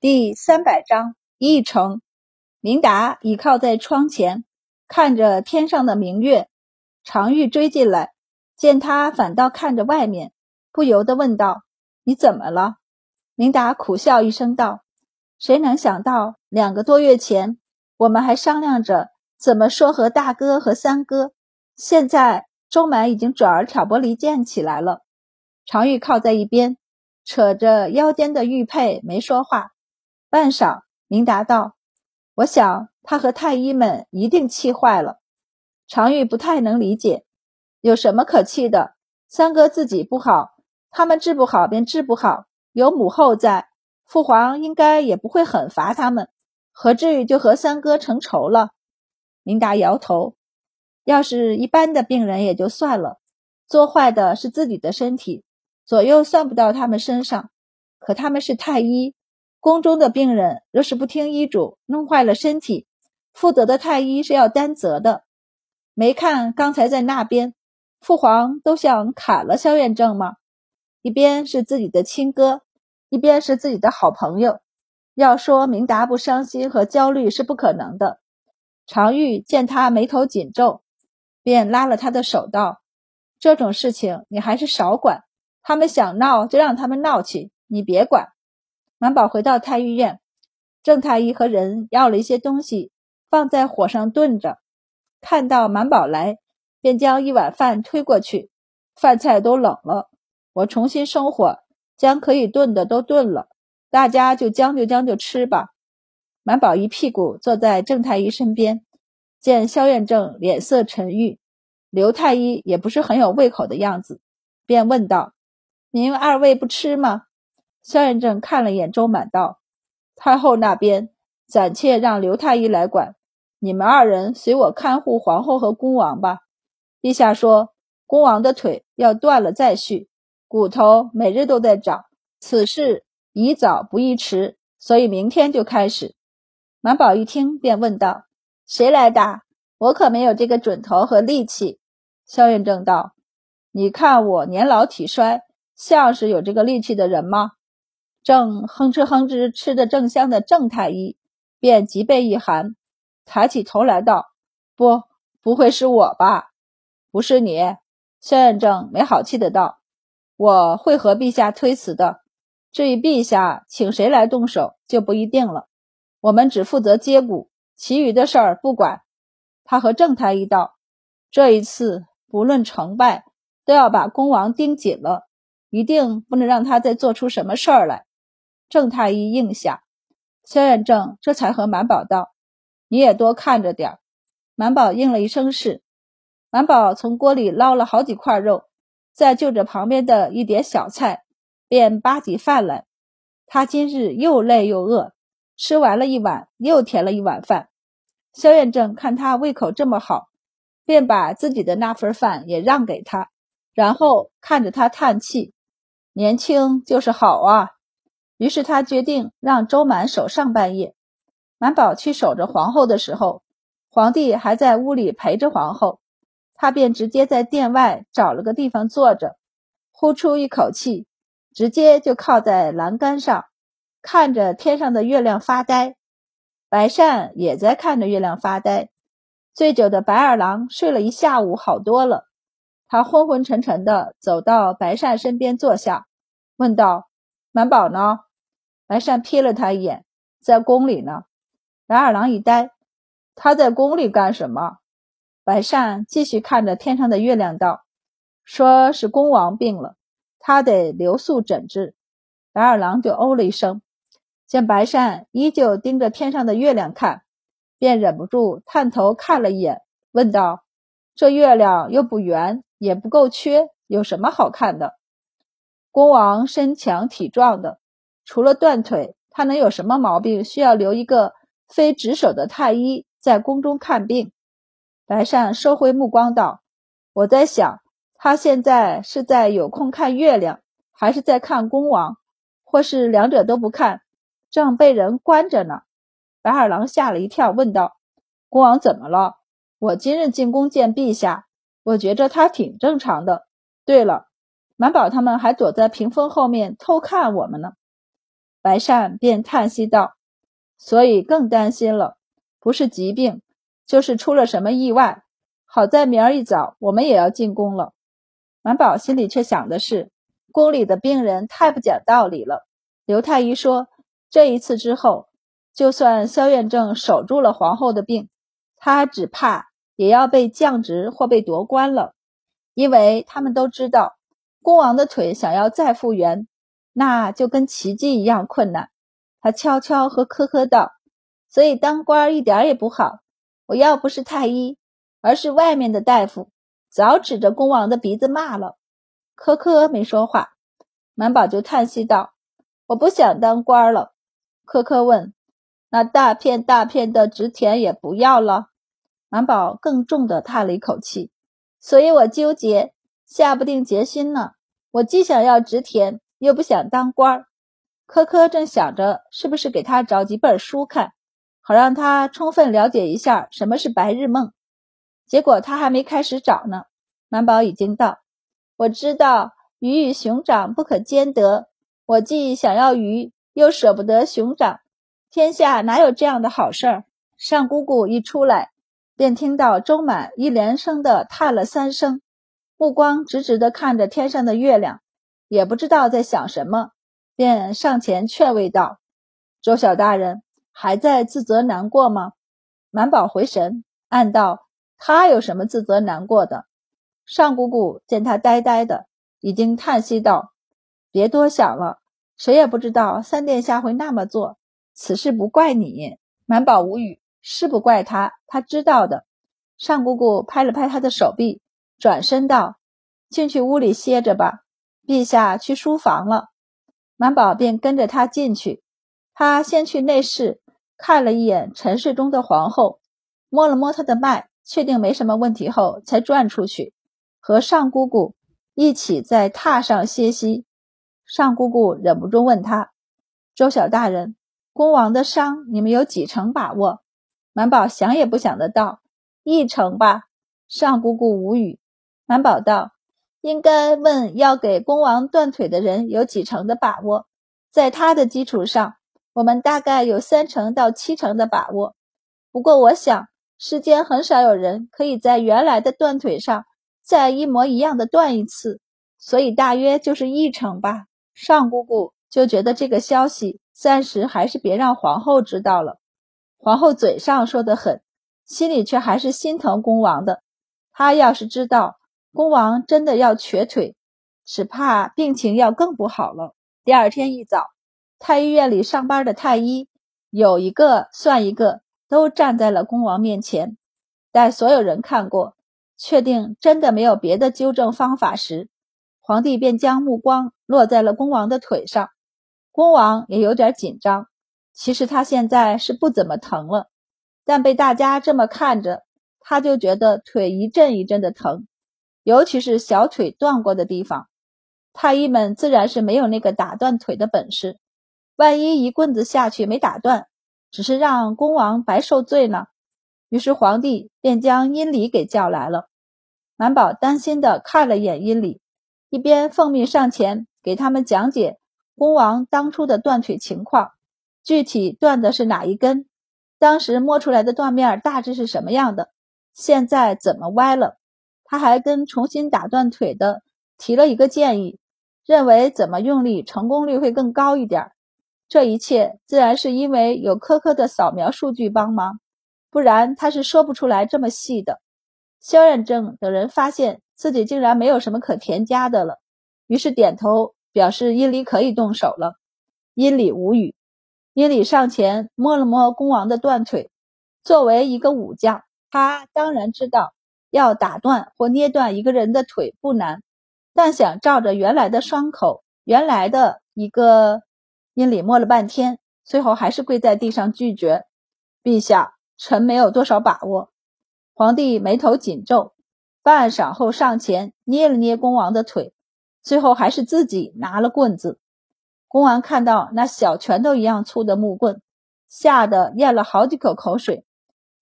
第三百章一城。明达倚靠在窗前，看着天上的明月。常玉追进来，见他反倒看着外面，不由得问道：“你怎么了？”明达苦笑一声道：“谁能想到，两个多月前我们还商量着怎么说和大哥和三哥，现在周满已经转而挑拨离间起来了。”常玉靠在一边，扯着腰间的玉佩，没说话。半晌，明达道：“我想他和太医们一定气坏了。”常玉不太能理解，有什么可气的？三哥自己不好，他们治不好便治不好，有母后在，父皇应该也不会狠罚他们，何至于就和三哥成仇了？明达摇头：“要是一般的病人也就算了，做坏的是自己的身体，左右算不到他们身上，可他们是太医。”宫中的病人若是不听医嘱，弄坏了身体，负责的太医是要担责的。没看刚才在那边，父皇都想砍了萧远正吗？一边是自己的亲哥，一边是自己的好朋友，要说明达不伤心和焦虑是不可能的。常玉见他眉头紧皱，便拉了他的手道：“这种事情你还是少管，他们想闹就让他们闹去，你别管。”满宝回到太医院，郑太医和人要了一些东西，放在火上炖着。看到满宝来，便将一碗饭推过去。饭菜都冷了，我重新生火，将可以炖的都炖了，大家就将就将就吃吧。满宝一屁股坐在郑太医身边，见萧院正脸色沉郁，刘太医也不是很有胃口的样子，便问道：“您二位不吃吗？”萧远正看了眼周满，道：“太后那边暂且让刘太医来管，你们二人随我看护皇后和恭王吧。陛下说，恭王的腿要断了再续，骨头每日都在长，此事宜早不宜迟，所以明天就开始。”满宝一听，便问道：“谁来打？我可没有这个准头和力气。”萧远正道：“你看我年老体衰，像是有这个力气的人吗？”正哼哧哼哧吃得正香的郑太医，便脊背一寒，抬起头来道：“不，不会是我吧？不是你。”萧远正没好气的道：“我会和陛下推辞的。至于陛下请谁来动手，就不一定了。我们只负责接骨，其余的事儿不管。”他和郑太医道：“这一次不论成败，都要把恭王盯紧了，一定不能让他再做出什么事儿来。”郑太医应下，萧远正这才和满宝道：“你也多看着点。”满宝应了一声是。满宝从锅里捞了好几块肉，再就着旁边的一碟小菜，便扒起饭来。他今日又累又饿，吃完了一碗，又添了一碗饭。萧远正看他胃口这么好，便把自己的那份饭也让给他，然后看着他叹气：“年轻就是好啊。”于是他决定让周满守上半夜。满宝去守着皇后的时候，皇帝还在屋里陪着皇后，他便直接在殿外找了个地方坐着，呼出一口气，直接就靠在栏杆上，看着天上的月亮发呆。白善也在看着月亮发呆。醉酒的白二郎睡了一下午，好多了。他昏昏沉沉的走到白善身边坐下，问道：“满宝呢？”白善瞥了他一眼，在宫里呢。白二郎一呆，他在宫里干什么？白善继续看着天上的月亮，道：“说是恭王病了，他得留宿诊治。”白二郎就哦了一声，见白善依旧盯着天上的月亮看，便忍不住探头看了一眼，问道：“这月亮又不圆，也不够缺，有什么好看的？”恭王身强体壮的。除了断腿，他能有什么毛病？需要留一个非值守的太医在宫中看病。白善收回目光道：“我在想，他现在是在有空看月亮，还是在看恭王，或是两者都不看，正被人关着呢？”白二郎吓了一跳，问道：“恭王怎么了？我今日进宫见陛下，我觉着他挺正常的。对了，满宝他们还躲在屏风后面偷看我们呢。”白善便叹息道：“所以更担心了，不是疾病，就是出了什么意外。好在明儿一早我们也要进宫了。”满宝心里却想的是，宫里的病人太不讲道理了。刘太医说，这一次之后，就算萧院正守住了皇后的病，他只怕也要被降职或被夺官了，因为他们都知道。恭王的腿想要再复原，那就跟奇迹一样困难。他悄悄和科科道：“所以当官一点也不好。我要不是太医，而是外面的大夫，早指着恭王的鼻子骂了。”科科没说话，满宝就叹息道：“我不想当官了。”科科问：“那大片大片的植田也不要了？”满宝更重的叹了一口气：“所以我纠结，下不定决心呢。”我既想要植田，又不想当官儿。科科正想着是不是给他找几本书看，好让他充分了解一下什么是白日梦。结果他还没开始找呢，满宝已经到。我知道鱼与熊掌不可兼得，我既想要鱼，又舍不得熊掌，天下哪有这样的好事儿？上姑姑一出来，便听到周满一连声的叹了三声。目光直直的看着天上的月亮，也不知道在想什么，便上前劝慰道：“周小大人还在自责难过吗？”满宝回神，暗道：“他有什么自责难过的？”尚姑姑见他呆呆的，已经叹息道：“别多想了，谁也不知道三殿下会那么做，此事不怪你。”满宝无语，是不怪他，他知道的。尚姑姑拍了拍他的手臂。转身道：“进去屋里歇着吧，陛下去书房了。”满宝便跟着他进去。他先去内室看了一眼沉睡中的皇后，摸了摸她的脉，确定没什么问题后，才转出去和尚姑姑一起在榻上歇息。尚姑姑忍不住问他：“周小大人，恭王的伤，你们有几成把握？”满宝想也不想的道：“一成吧。”尚姑姑无语。满宝道：“应该问要给恭王断腿的人有几成的把握，在他的基础上，我们大概有三成到七成的把握。不过，我想世间很少有人可以在原来的断腿上再一模一样的断一次，所以大约就是一成吧。”尚姑姑就觉得这个消息暂时还是别让皇后知道了。皇后嘴上说得很，心里却还是心疼恭王的。她要是知道，恭王真的要瘸腿，只怕病情要更不好了。第二天一早，太医院里上班的太医有一个算一个，都站在了恭王面前。待所有人看过，确定真的没有别的纠正方法时，皇帝便将目光落在了恭王的腿上。恭王也有点紧张，其实他现在是不怎么疼了，但被大家这么看着，他就觉得腿一阵一阵的疼。尤其是小腿断过的地方，太医们自然是没有那个打断腿的本事。万一一棍子下去没打断，只是让恭王白受罪呢？于是皇帝便将阴礼给叫来了。满宝担心的看了眼阴礼，一边奉命上前给他们讲解恭王当初的断腿情况，具体断的是哪一根，当时摸出来的断面大致是什么样的，现在怎么歪了。他还跟重新打断腿的提了一个建议，认为怎么用力成功率会更高一点。这一切自然是因为有科科的扫描数据帮忙，不然他是说不出来这么细的。萧认正等人发现自己竟然没有什么可添加的了，于是点头表示殷离可以动手了。殷礼无语，殷礼上前摸了摸恭王的断腿，作为一个武将，他当然知道。要打断或捏断一个人的腿不难，但想照着原来的伤口，原来的一个阴里摸了半天，最后还是跪在地上拒绝。陛下，臣没有多少把握。皇帝眉头紧皱，半晌后上前捏了捏恭王的腿，最后还是自己拿了棍子。恭王看到那小拳头一样粗的木棍，吓得咽了好几口口水，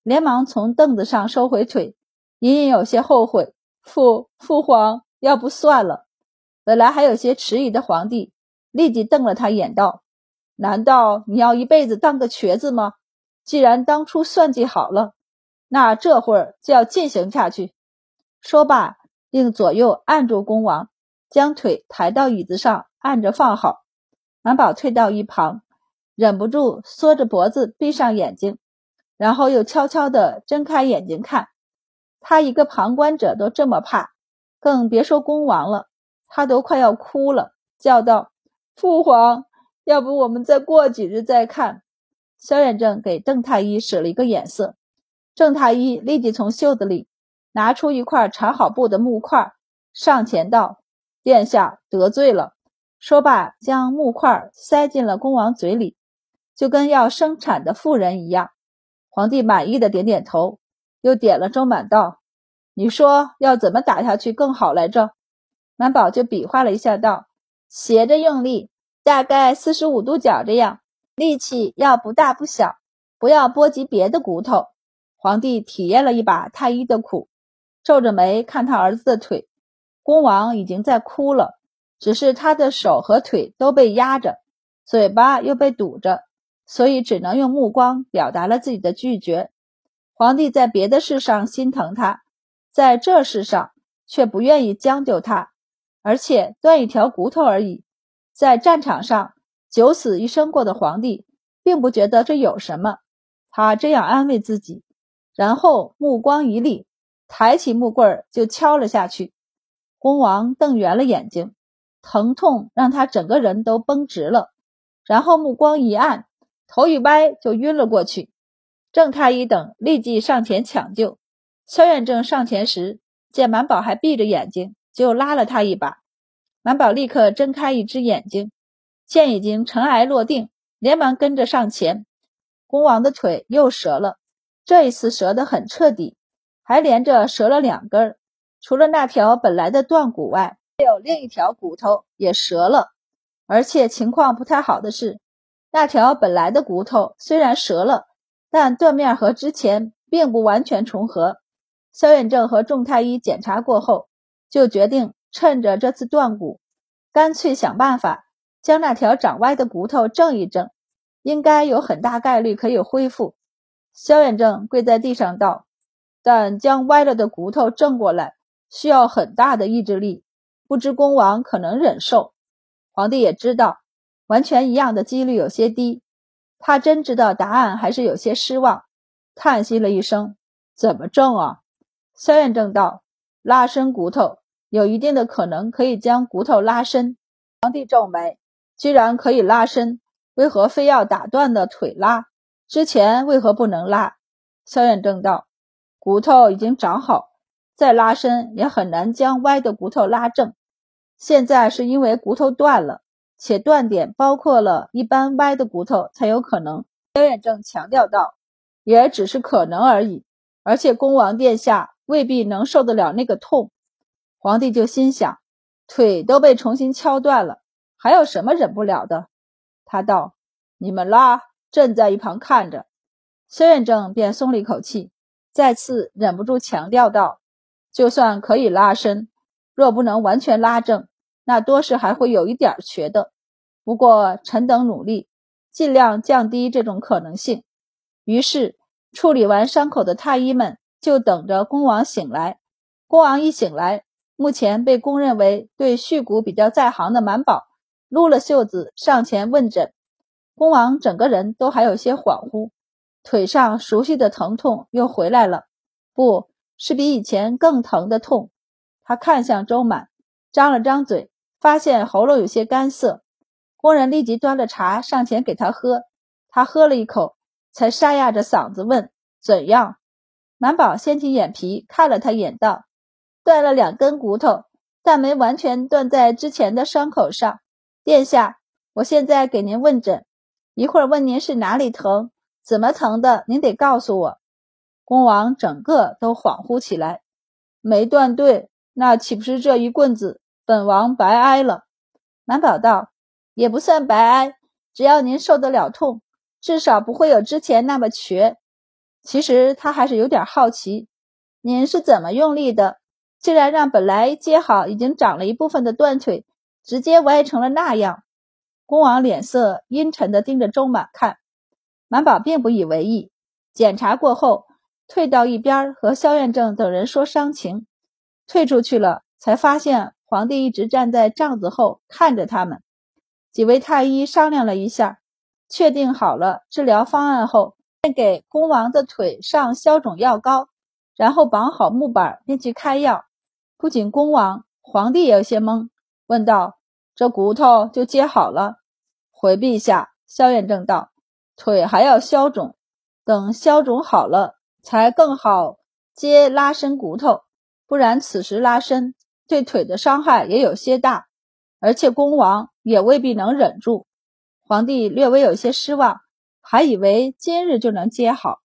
连忙从凳子上收回腿。隐隐有些后悔，父父皇，要不算了。本来还有些迟疑的皇帝，立即瞪了他眼，道：“难道你要一辈子当个瘸子吗？既然当初算计好了，那这会儿就要进行下去。说罢，令左右按住恭王，将腿抬到椅子上，按着放好。满宝退到一旁，忍不住缩着脖子，闭上眼睛，然后又悄悄地睁开眼睛看。他一个旁观者都这么怕，更别说公王了。他都快要哭了，叫道：“父皇！”要不我们再过几日再看。萧远正给邓太医使了一个眼色，郑太医立即从袖子里拿出一块缠好布的木块，上前道：“殿下得罪了。”说罢，将木块塞进了恭王嘴里，就跟要生产的妇人一样。皇帝满意的点点头，又点了周满道：“你说要怎么打下去更好来着？”满宝就比划了一下道：“斜着用力。”大概四十五度角这样，力气要不大不小，不要波及别的骨头。皇帝体验了一把太医的苦，皱着眉看他儿子的腿。恭王已经在哭了，只是他的手和腿都被压着，嘴巴又被堵着，所以只能用目光表达了自己的拒绝。皇帝在别的事上心疼他，在这事上却不愿意将就他，而且断一条骨头而已。在战场上九死一生过的皇帝，并不觉得这有什么。他这样安慰自己，然后目光一立，抬起木棍就敲了下去。恭王瞪圆了眼睛，疼痛让他整个人都绷直了。然后目光一暗，头一歪就晕了过去。郑太医等立即上前抢救。萧远正上前时，见满宝还闭着眼睛，就拉了他一把。满宝立刻睁开一只眼睛，见已经尘埃落定，连忙跟着上前。恭王的腿又折了，这一次折得很彻底，还连着折了两根。除了那条本来的断骨外，还有另一条骨头也折了。而且情况不太好的是，那条本来的骨头虽然折了，但断面和之前并不完全重合。萧远正和众太医检查过后，就决定。趁着这次断骨，干脆想办法将那条长歪的骨头正一正，应该有很大概率可以恢复。萧远正跪在地上道：“但将歪了的骨头正过来，需要很大的意志力，不知恭王可能忍受。”皇帝也知道，完全一样的几率有些低。他真知道答案，还是有些失望，叹息了一声：“怎么正啊？”萧远正道：“拉伸骨头。”有一定的可能可以将骨头拉伸。皇帝皱眉，居然可以拉伸，为何非要打断的腿拉？之前为何不能拉？萧远正道：骨头已经长好，再拉伸也很难将歪的骨头拉正。现在是因为骨头断了，且断点包括了一般歪的骨头才有可能。萧远正强调道：也只是可能而已，而且恭王殿下未必能受得了那个痛。皇帝就心想，腿都被重新敲断了，还有什么忍不了的？他道：“你们拉，朕在一旁看着。”萧远正便松了一口气，再次忍不住强调道：“就算可以拉伸，若不能完全拉正，那多是还会有一点瘸的。不过臣等努力，尽量降低这种可能性。”于是，处理完伤口的太医们就等着恭王醒来。恭王一醒来，目前被公认为对续骨比较在行的满宝，撸了袖子上前问诊。恭王整个人都还有些恍惚，腿上熟悉的疼痛又回来了，不是比以前更疼的痛。他看向周满，张了张嘴，发现喉咙有些干涩。工人立即端了茶上前给他喝，他喝了一口，才沙哑着嗓子问：“怎样？”满宝掀起眼皮看了他眼，道。断了两根骨头，但没完全断在之前的伤口上。殿下，我现在给您问诊，一会儿问您是哪里疼，怎么疼的，您得告诉我。恭王整个都恍惚起来，没断对，那岂不是这一棍子本王白挨了？满宝道：“也不算白挨，只要您受得了痛，至少不会有之前那么瘸。”其实他还是有点好奇，您是怎么用力的？竟然让本来接好、已经长了一部分的断腿，直接歪成了那样。恭王脸色阴沉的盯着周满看，满宝并不以为意。检查过后，退到一边和萧院正等人说伤情。退出去了，才发现皇帝一直站在帐子后看着他们。几位太医商量了一下，确定好了治疗方案后，便给恭王的腿上消肿药膏，然后绑好木板，便去开药。不仅恭王，皇帝也有些懵，问道：“这骨头就接好了？”回陛下，萧远正道：“腿还要消肿，等消肿好了，才更好接拉伸骨头。”不然，此时拉伸对腿的伤害也有些大，而且恭王也未必能忍住。皇帝略微有些失望，还以为今日就能接好。